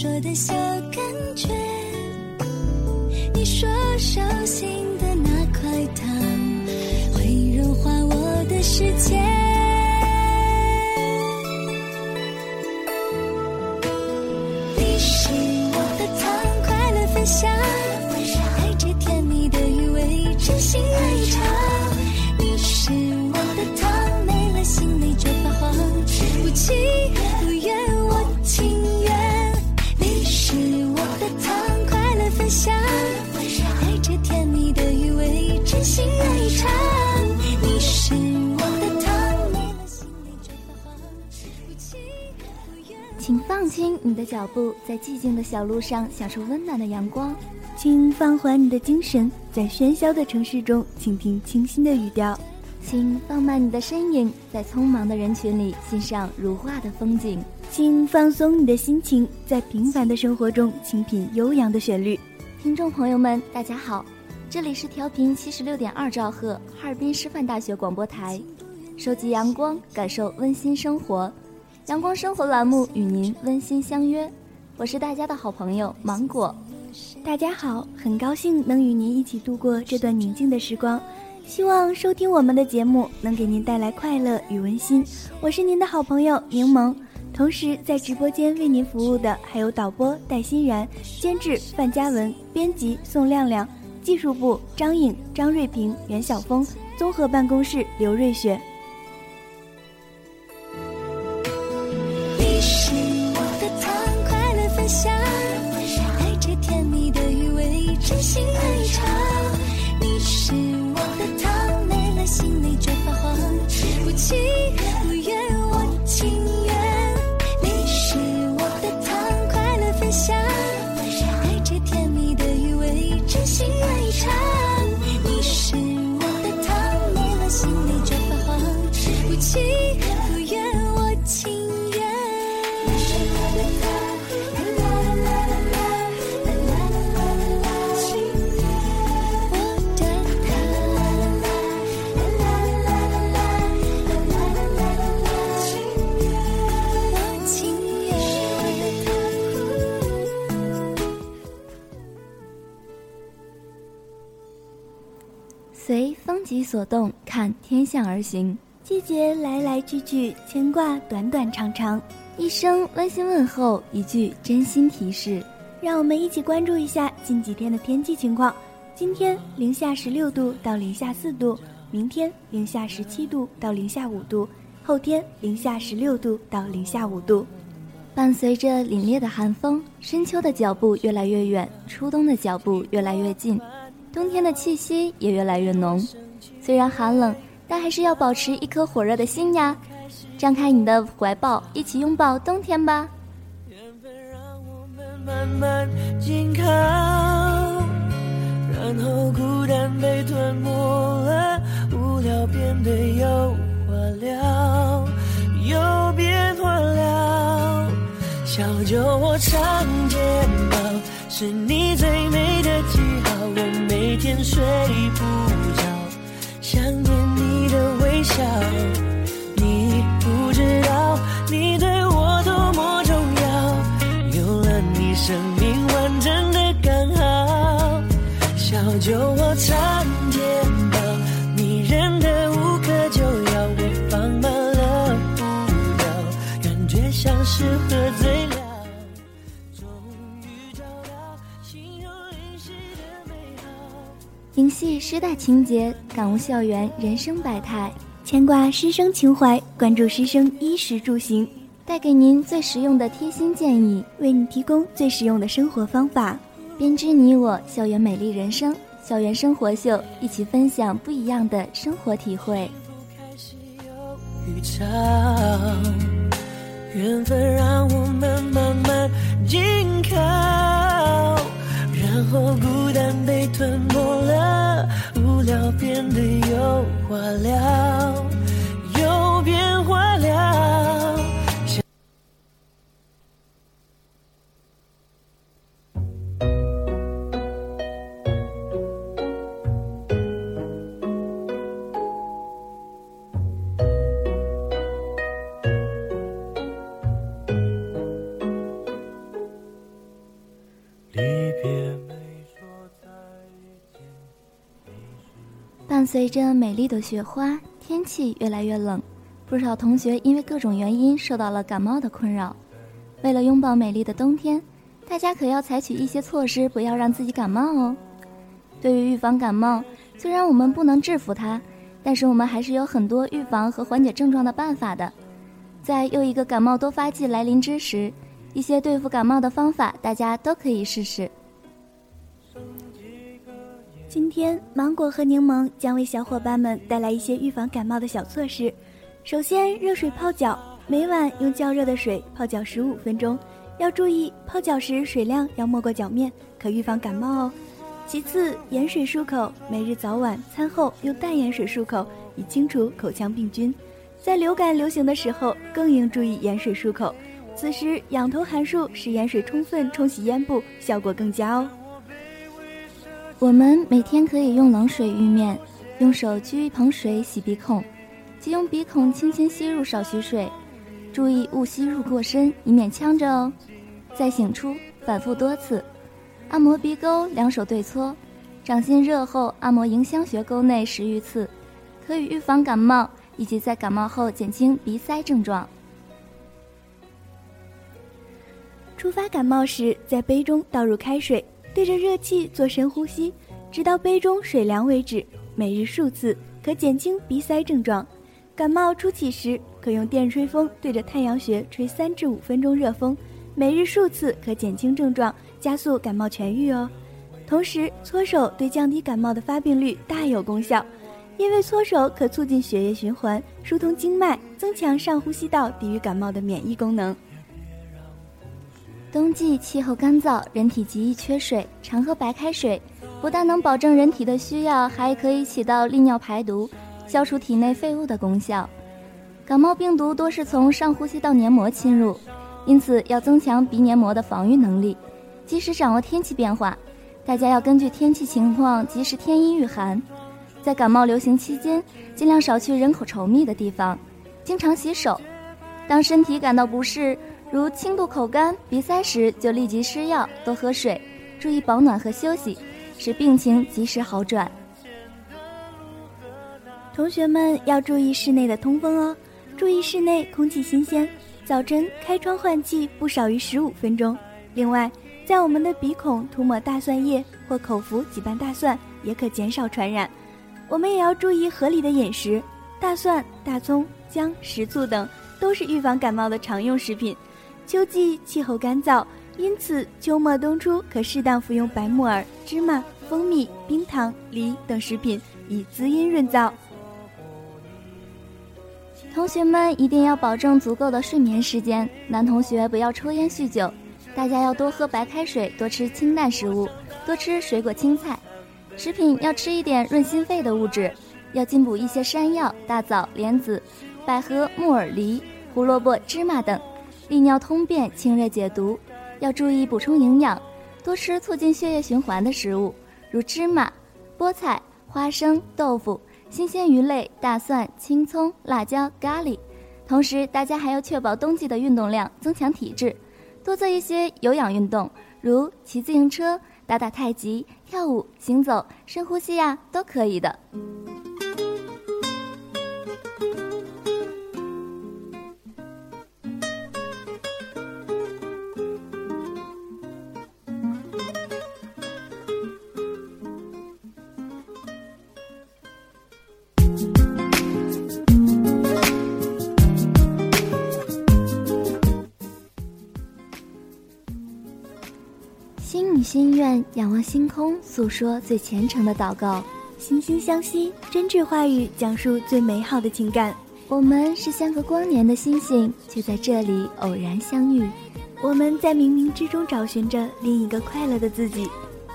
说的小感觉，你说手心的那块糖会融化我的世界。你是我的糖，快乐分享，带着甜蜜的余味，真心爱一场。你是我的糖，没了心里就发慌，不情轻你的脚步，在寂静的小路上享受温暖的阳光；请放缓你的精神，在喧嚣的城市中倾听清新的语调；请放慢你的身影，在匆忙的人群里欣赏如画的风景。请放松你的心情，在平凡的生活中倾品悠扬的旋律。听众朋友们，大家好，这里是调频七十六点二兆赫哈尔滨师范大学广播台，收集阳光，感受温馨生活。阳光生活栏目与您温馨相约，我是大家的好朋友芒果。大家好，很高兴能与您一起度过这段宁静的时光，希望收听我们的节目能给您带来快乐与温馨。我是您的好朋友柠檬。同时，在直播间为您服务的还有导播戴欣然、监制范嘉文、编辑宋亮亮、技术部张颖、张瑞平、袁晓峰、综合办公室刘瑞雪。真心的一场。所动，看天象而行。季节来来去去，牵挂短短长长。一声温馨问候，一句真心提示。让我们一起关注一下近几天的天气情况。今天零下十六度到零下四度，明天零下十七度到零下五度。后天零下十六度到零下五度。伴随着凛冽的寒风，深秋的脚步越来越远，初冬的脚步越来越近，冬天的气息也越来越浓。虽然寒冷，但还是要保持一颗火热的心呀！张开你的怀抱，一起拥抱冬天吧。缘分让我们慢慢紧靠，然后孤单被吞没了，无聊变得有话聊，又变化了。小酒窝长睫毛，是你最美的记号，我每天睡不着，想念你的微笑。你不知道，你对我多么重要，有了你，生命完整的刚好。小酒窝长睫毛，迷人的无可救药，我放慢了步调，感觉像是喝醉灵系师大情节，感悟校园人生百态，牵挂师生情怀，关注师生衣食住行，带给您最实用的贴心建议，为你提供最实用的生活方法。编织你我校园美丽人生，校园生活秀，一起分享不一样的生活体会。缘分让我们慢慢紧靠，然后孤单被吞没了，无聊变得有话聊，有变化了。随着美丽的雪花，天气越来越冷，不少同学因为各种原因受到了感冒的困扰。为了拥抱美丽的冬天，大家可要采取一些措施，不要让自己感冒哦。对于预防感冒，虽然我们不能制服它，但是我们还是有很多预防和缓解症状的办法的。在又一个感冒多发季来临之时，一些对付感冒的方法，大家都可以试试。今天，芒果和柠檬将为小伙伴们带来一些预防感冒的小措施。首先，热水泡脚，每晚用较热的水泡脚十五分钟，要注意泡脚时水量要没过脚面，可预防感冒哦。其次，盐水漱口，每日早晚餐后用淡盐水漱口，以清除口腔病菌。在流感流行的时候，更应注意盐水漱口。此时，仰头含漱，使盐水充分冲洗咽部，效果更佳哦。我们每天可以用冷水浴面，用手掬一盆水洗鼻孔，即用鼻孔轻轻吸入少许水，注意勿吸入过深，以免呛着哦。再醒出，反复多次，按摩鼻沟，两手对搓，掌心热后按摩迎香穴沟内十余次，可以预防感冒，以及在感冒后减轻鼻塞症状。触发感冒时，在杯中倒入开水，对着热气做深呼吸，直到杯中水凉为止。每日数次，可减轻鼻塞症状。感冒初起时，可用电吹风对着太阳穴吹三至五分钟热风，每日数次可减轻症状，加速感冒痊愈哦。同时，搓手对降低感冒的发病率大有功效，因为搓手可促进血液循环，疏通经脉，增强上呼吸道抵御感冒的免疫功能。冬季气候干燥，人体极易缺水，常喝白开水，不但能保证人体的需要，还可以起到利尿排毒、消除体内废物的功效。感冒病毒多是从上呼吸道黏膜侵入，因此要增强鼻黏膜的防御能力，及时掌握天气变化。大家要根据天气情况及时添衣御寒。在感冒流行期间，尽量少去人口稠密的地方，经常洗手。当身体感到不适，如轻度口干、鼻塞时，就立即吃药，多喝水，注意保暖和休息，使病情及时好转。同学们要注意室内的通风哦，注意室内空气新鲜，早晨开窗换气不少于十五分钟。另外，在我们的鼻孔涂抹大蒜叶或口服几瓣大蒜，也可减少传染。我们也要注意合理的饮食，大蒜、大葱、姜、食醋等都是预防感冒的常用食品。秋季气候干燥，因此秋末冬初可适当服用白木耳、芝麻、蜂蜜、冰糖、梨等食品，以滋阴润燥。同学们一定要保证足够的睡眠时间，男同学不要抽烟酗酒，大家要多喝白开水，多吃清淡食物，多吃水果青菜，食品要吃一点润心肺的物质，要进补一些山药、大枣、莲子、百合、木耳、梨、胡萝卜、芝麻等，利尿通便、清热解毒。要注意补充营养，多吃促进血液循环的食物，如芝麻、菠菜、花生、豆腐。新鲜鱼类、大蒜、青葱、辣椒、咖喱，同时大家还要确保冬季的运动量，增强体质，多做一些有氧运动，如骑自行车、打打太极、跳舞、行走、深呼吸呀，都可以的。仰望星空，诉说最虔诚的祷告；惺惺相惜，真挚话语讲述最美好的情感。我们是相隔光年的星星，却在这里偶然相遇。我们在冥冥之中找寻着另一个快乐的自己，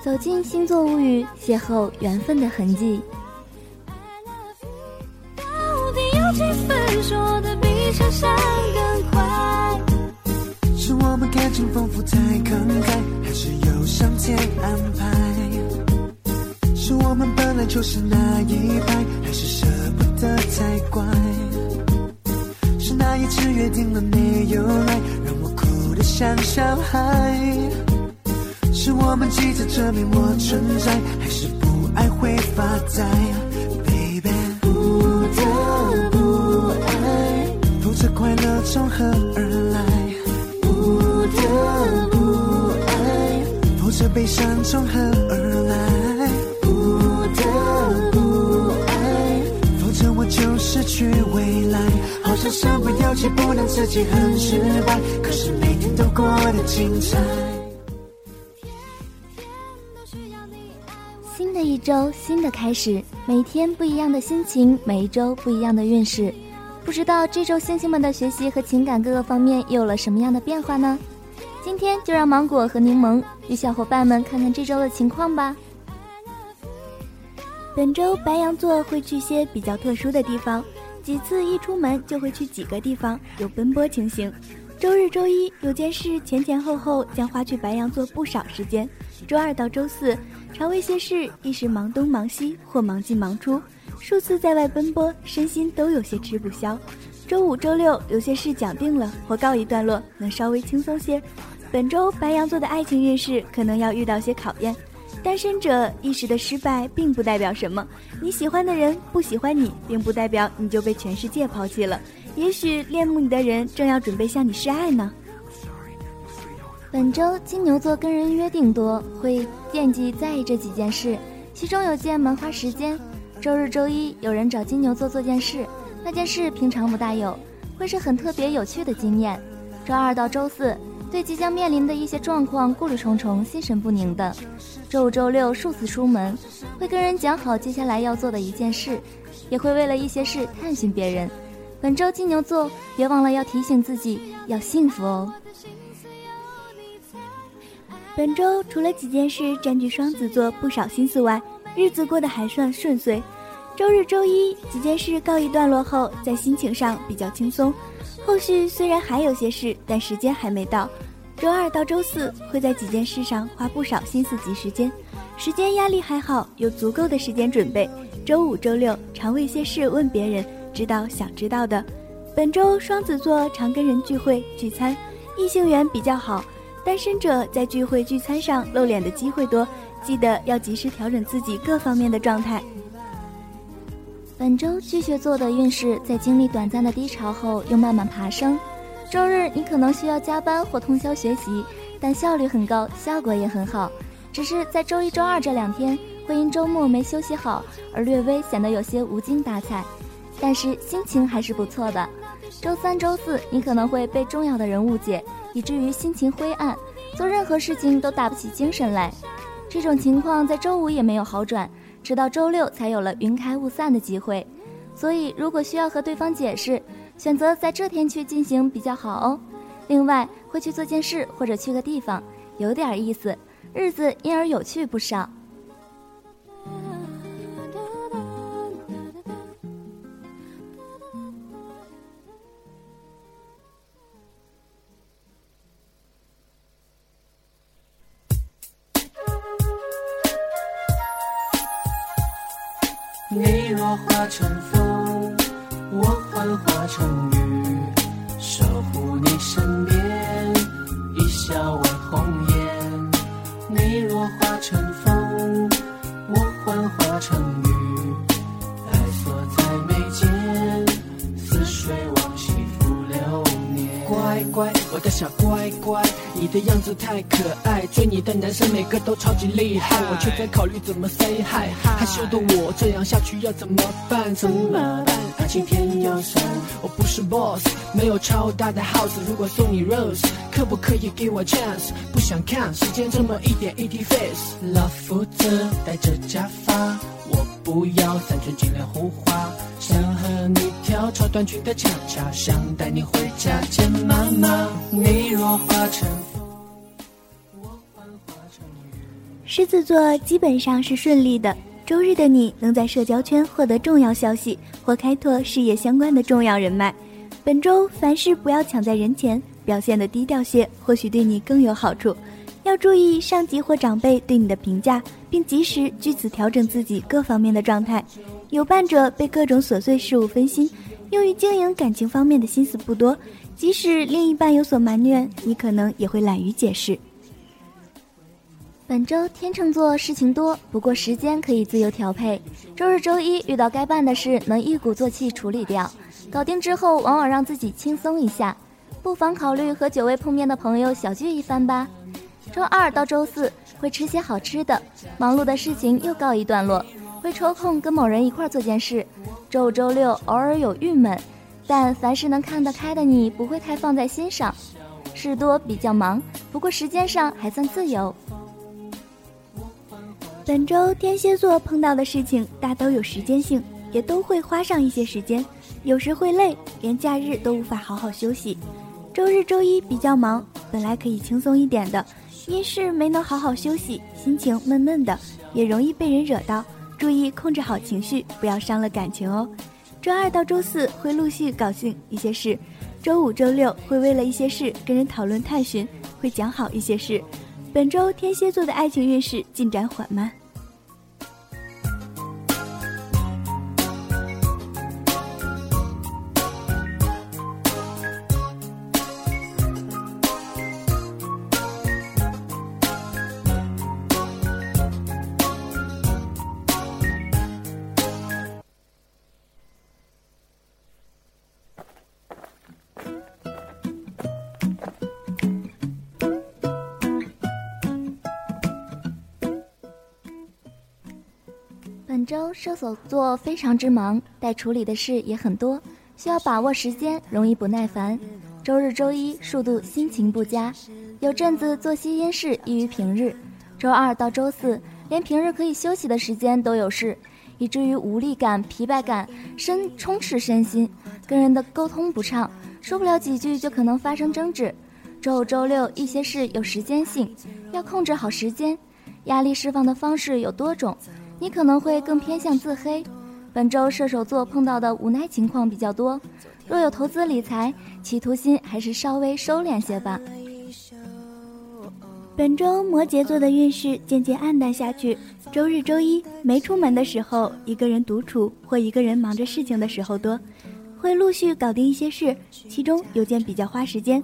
走进星座物语，邂逅缘分的痕迹。到底有几分说的比想象更快？是我们感情丰富太慷就是那一派，还是舍不得才怪？是那一次约定了没有来，让我哭得像小孩？是我们急着证明我存在，还是不爱会发呆？Baby，不得不爱，否则快乐从何而来？不得。不爱，否则悲伤从何而失去未来。好像身不由己，不能自己很失败，可是每天都过得精彩。新的一周，新的开始，每天不一样的心情，每一周不一样的运势。不知道这周星星们的学习和情感各个方面又有了什么样的变化呢？今天就让芒果和柠檬与小伙伴们看看这周的情况吧。本周白羊座会去些比较特殊的地方，几次一出门就会去几个地方，有奔波情形。周日、周一有件事前前后后将花去白羊座不少时间。周二到周四常为些事一时忙东忙西或忙进忙出，数次在外奔波，身心都有些吃不消。周五、周六有些事讲定了或告一段落，能稍微轻松些。本周白羊座的爱情运势可能要遇到些考验，单身者一时的失败并不代表什么，你喜欢的人不喜欢你，并不代表你就被全世界抛弃了，也许恋慕你的人正要准备向你示爱呢。本周金牛座跟人约定多，会惦记在意这几件事，其中有件蛮花时间。周日、周一有人找金牛座做件事，那件事平常不大有，会是很特别有趣的经验。周二到周四。对即将面临的一些状况顾虑重重、心神不宁的，周五、周六数次出门，会跟人讲好接下来要做的一件事，也会为了一些事探寻别人。本周金牛座，别忘了要提醒自己要幸福哦。本周除了几件事占据双子座不少心思外，日子过得还算顺遂。周日、周一几件事告一段落后，在心情上比较轻松。后续虽然还有些事，但时间还没到。周二到周四会在几件事上花不少心思及时间，时间压力还好，有足够的时间准备。周五、周六常为些事问别人，知道想知道的。本周双子座常跟人聚会聚餐，异性缘比较好。单身者在聚会聚餐上露脸的机会多，记得要及时调整自己各方面的状态。本周巨蟹座的运势在经历短暂的低潮后又慢慢爬升。周日你可能需要加班或通宵学习，但效率很高，效果也很好。只是在周一、周二这两天会因周末没休息好而略微显得有些无精打采。但是心情还是不错的。周三、周四你可能会被重要的人误解，以至于心情灰暗，做任何事情都打不起精神来。这种情况在周五也没有好转，直到周六才有了云开雾散的机会。所以，如果需要和对方解释，选择在这天去进行比较好哦。另外，会去做件事或者去个地方，有点意思，日子因而有趣不少。太可爱，追你的男生每个都超级厉害，我却在考虑怎么 say hi。害羞的我这样下去要怎么办？怎么办？爱情天要散，我不是 boss，没有超大的 house。如果送你 rose，可不可以给我 chance？不想看时间这么一点一滴 face。老夫子戴着假发，我不要三寸金莲胡花，想和你跳超短裙的恰恰，想带你回家见妈妈。你若化成。狮子座基本上是顺利的。周日的你能在社交圈获得重要消息或开拓事业相关的重要人脉。本周凡事不要抢在人前，表现的低调些，或许对你更有好处。要注意上级或长辈对你的评价，并及时据此调整自己各方面的状态。有伴者被各种琐碎事物分心，用于经营感情方面的心思不多。即使另一半有所埋怨，你可能也会懒于解释。本周天秤座事情多，不过时间可以自由调配。周日、周一遇到该办的事，能一鼓作气处理掉，搞定之后，往往让自己轻松一下。不妨考虑和久未碰面的朋友小聚一番吧。周二到周四会吃些好吃的，忙碌的事情又告一段落，会抽空跟某人一块做件事。周五、周六偶尔有郁闷，但凡事能看得开的你，不会太放在心上。事多比较忙，不过时间上还算自由。本周天蝎座碰到的事情大都有时间性，也都会花上一些时间，有时会累，连假日都无法好好休息。周日、周一比较忙，本来可以轻松一点的，因是没能好好休息，心情闷闷的，也容易被人惹到。注意控制好情绪，不要伤了感情哦。周二到周四会陆续搞定一些事，周五、周六会为了一些事跟人讨论探寻，会讲好一些事。本周天蝎座的爱情运势进展缓慢。射手座非常之忙，待处理的事也很多，需要把握时间，容易不耐烦。周日、周一速度心情不佳，有阵子作息因事异于平日。周二到周四，连平日可以休息的时间都有事，以至于无力感、疲惫感身充斥身心，跟人的沟通不畅，说不了几句就可能发生争执。周五、周六一些事有时间性，要控制好时间。压力释放的方式有多种。你可能会更偏向自黑。本周射手座碰到的无奈情况比较多，若有投资理财企图心，还是稍微收敛些吧。本周摩羯座的运势渐渐暗淡下去。周日、周一没出门的时候，一个人独处或一个人忙着事情的时候多，会陆续搞定一些事，其中有件比较花时间。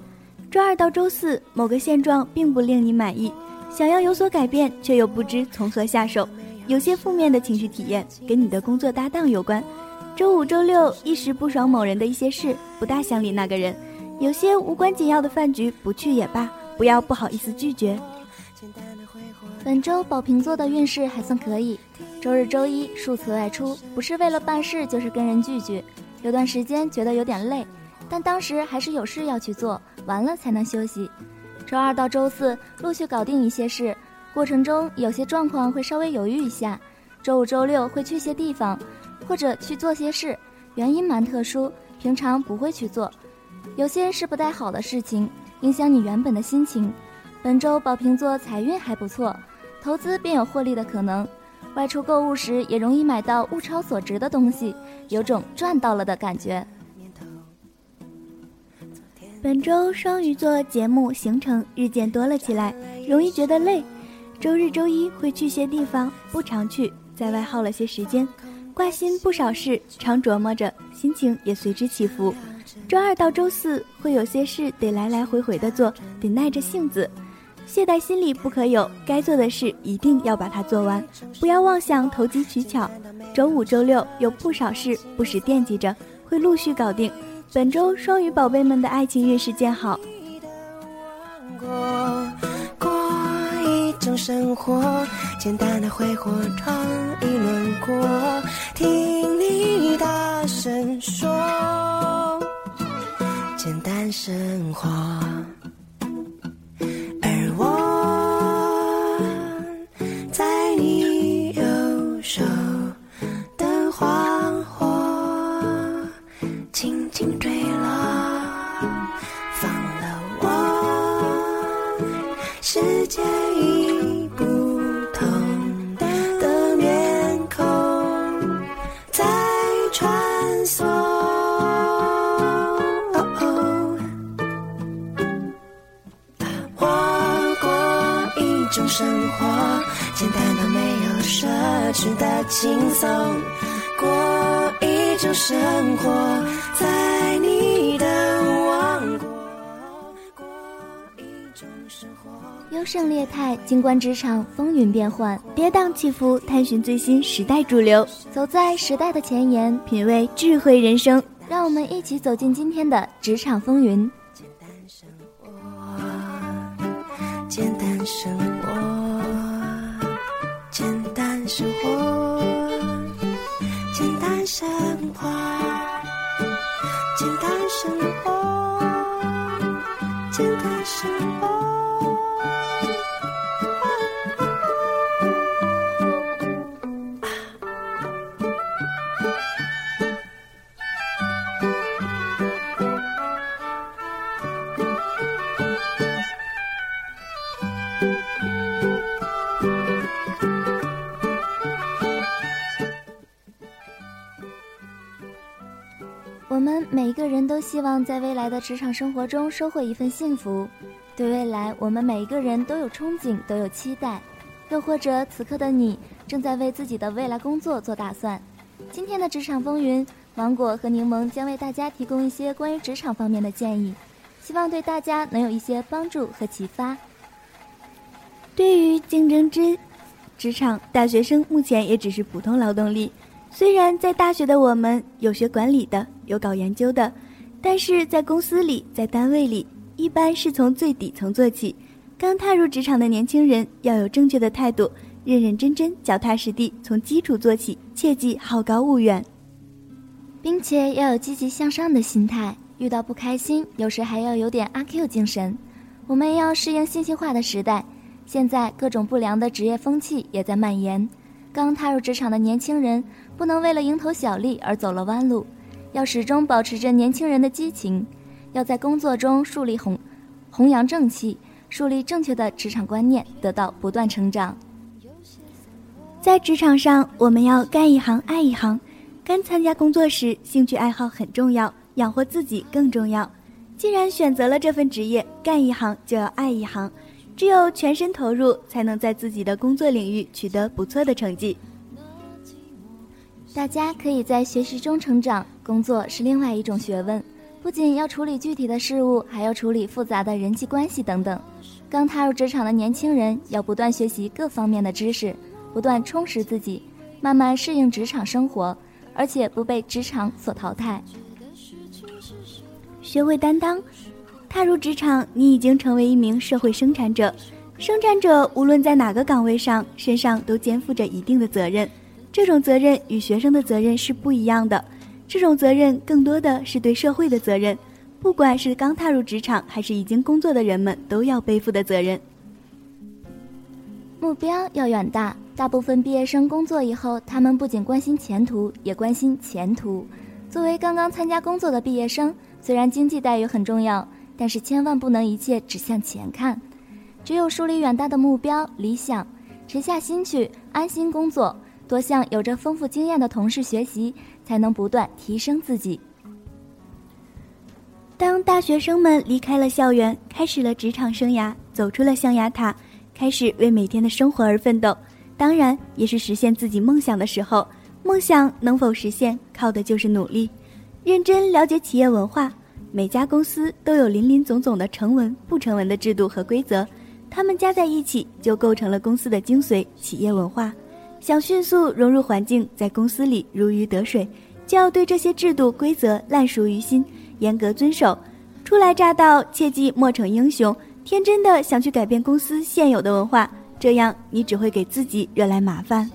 周二到周四，某个现状并不令你满意，想要有所改变，却又不知从何下手。有些负面的情绪体验跟你的工作搭档有关。周五、周六一时不爽某人的一些事，不大想理那个人。有些无关紧要的饭局不去也罢，不要不好意思拒绝。本周宝瓶座的运势还算可以。周日、周一数次外出，不是为了办事，就是跟人聚聚，有段时间觉得有点累，但当时还是有事要去做，完了才能休息。周二到周四陆续搞定一些事，过程中有些状况会稍微犹豫一下。周五、周六会去些地方，或者去做些事，原因蛮特殊，平常不会去做。有些是不太好的事情，影响你原本的心情。本周宝瓶座财运还不错，投资便有获利的可能。外出购物时也容易买到物超所值的东西，有种赚到了的感觉。本周双鱼座节目行程日渐多了起来，容易觉得累。周日、周一会去些地方，不常去，在外耗了些时间，挂心不少事，常琢磨着，心情也随之起伏。周二到周四会有些事得来来回回的做，得耐着性子。懈怠心理不可有，该做的事一定要把它做完，不要妄想投机取巧。周五、周六有不少事不时惦记着，会陆续搞定。本周双鱼宝贝们的爱情运势渐好。生活简单的挥霍，闯一轮过。听你大声说，简单生活。而我在你右手的花火，轻轻坠落，放了我。世界。轻松过一种生活，在你的王国过一种生活。优胜劣汰，静观职场风云变幻，跌宕起伏，探寻最新时代主流，走在时代的前沿，品味智慧人生。让我们一起走进今天的职场风云。简单生活，简单生活，生活简单。生活，简单生活，简单生活。都希望在未来的职场生活中收获一份幸福，对未来，我们每一个人都有憧憬，都有期待。又或者，此刻的你正在为自己的未来工作做打算。今天的职场风云，芒果和柠檬将为大家提供一些关于职场方面的建议，希望对大家能有一些帮助和启发。对于竞争之职场，大学生目前也只是普通劳动力。虽然在大学的我们有学管理的，有搞研究的，但是在公司里，在单位里，一般是从最底层做起。刚踏入职场的年轻人要有正确的态度，认认真真、脚踏实地，从基础做起，切忌好高骛远，并且要有积极向上的心态。遇到不开心，有时还要有点阿 Q 精神。我们要适应信息化的时代，现在各种不良的职业风气也在蔓延。刚踏入职场的年轻人，不能为了蝇头小利而走了弯路，要始终保持着年轻人的激情，要在工作中树立弘弘扬正气，树立正确的职场观念，得到不断成长。在职场上，我们要干一行爱一行。刚参加工作时，兴趣爱好很重要，养活自己更重要。既然选择了这份职业，干一行就要爱一行。只有全身投入，才能在自己的工作领域取得不错的成绩。大家可以在学习中成长，工作是另外一种学问，不仅要处理具体的事物，还要处理复杂的人际关系等等。刚踏入职场的年轻人要不断学习各方面的知识，不断充实自己，慢慢适应职场生活，而且不被职场所淘汰，学会担当。踏入职场，你已经成为一名社会生产者。生产者无论在哪个岗位上，身上都肩负着一定的责任。这种责任与学生的责任是不一样的。这种责任更多的是对社会的责任，不管是刚踏入职场还是已经工作的人们都要背负的责任。目标要远大，大部分毕业生工作以后，他们不仅关心前途，也关心前途。作为刚刚参加工作的毕业生，虽然经济待遇很重要，但是千万不能一切只向前看。只有树立远大的目标、理想，沉下心去安心工作，多向有着丰富经验的同事学习。才能不断提升自己。当大学生们离开了校园，开始了职场生涯，走出了象牙塔，开始为每天的生活而奋斗，当然也是实现自己梦想的时候。梦想能否实现，靠的就是努力，认真了解企业文化。每家公司都有林林总总的成文、不成文的制度和规则，它们加在一起，就构成了公司的精髓——企业文化。想迅速融入环境，在公司里如鱼得水，就要对这些制度规则烂熟于心，严格遵守。初来乍到，切记莫逞英雄，天真的想去改变公司现有的文化，这样你只会给自己惹来麻烦。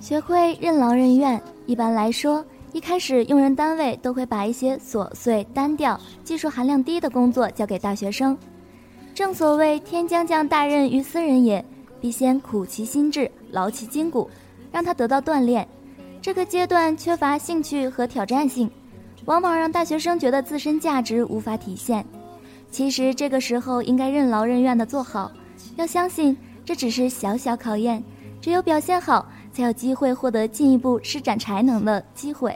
学会任劳任怨。一般来说，一开始用人单位都会把一些琐碎、单调、技术含量低的工作交给大学生。正所谓天将降大任于斯人也。必先苦其心志，劳其筋骨，让他得到锻炼。这个阶段缺乏兴趣和挑战性，往往让大学生觉得自身价值无法体现。其实这个时候应该任劳任怨地做好，要相信这只是小小考验，只有表现好，才有机会获得进一步施展才能的机会。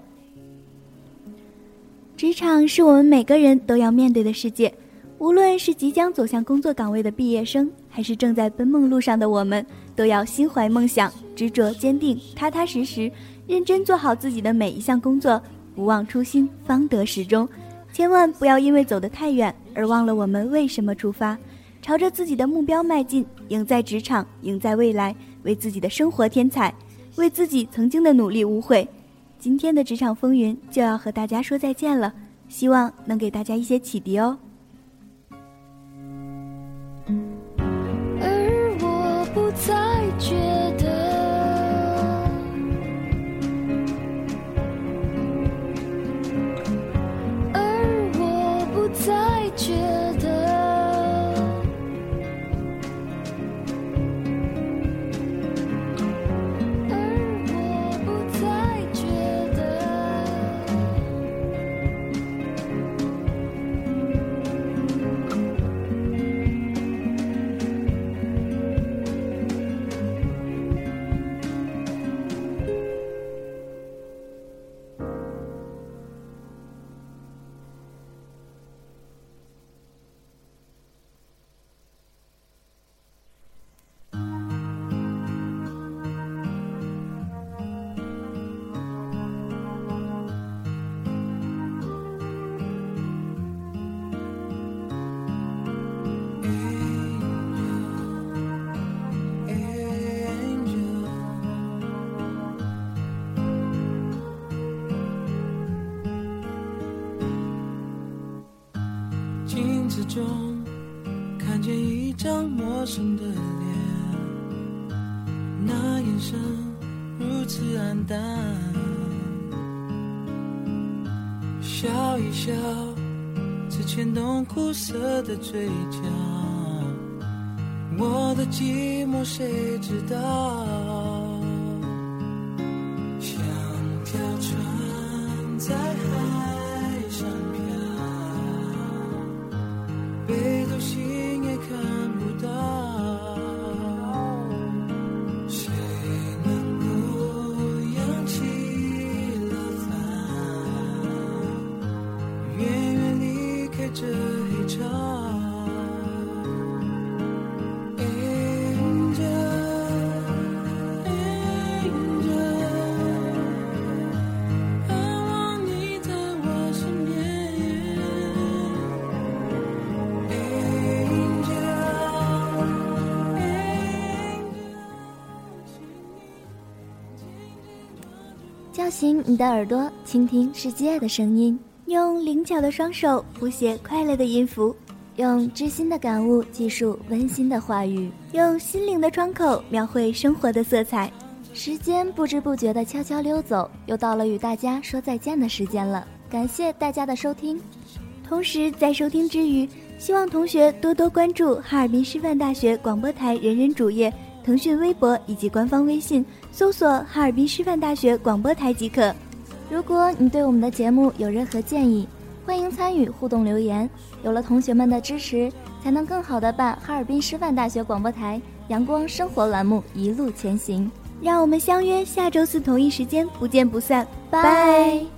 职场是我们每个人都要面对的世界。无论是即将走向工作岗位的毕业生，还是正在奔梦路上的我们，都要心怀梦想，执着坚定，踏踏实实，认真做好自己的每一项工作，不忘初心，方得始终。千万不要因为走得太远而忘了我们为什么出发，朝着自己的目标迈进，赢在职场，赢在未来，为自己的生活添彩，为自己曾经的努力无悔。今天的职场风云就要和大家说再见了，希望能给大家一些启迪哦。绝天生如此暗淡。笑一笑，只牵动苦涩的嘴角。我的寂寞，谁知道？叫醒你的耳朵，倾听世界的声音，用灵巧的双手谱写快乐的音符，用知心的感悟记述温馨的话语，用心灵的窗口描绘生活的色彩。时间不知不觉的悄悄溜走，又到了与大家说再见的时间了。感谢大家的收听，同时在收听之余，希望同学多多关注哈尔滨师范大学广播台人人主页、腾讯微博以及官方微信，搜索“哈尔滨师范大学广播台”即可。如果你对我们的节目有任何建议，欢迎参与互动留言。有了同学们的支持，才能更好的办哈尔滨师范大学广播台阳光生活栏目一路前行。让我们相约下周四同一时间，不见不散。拜。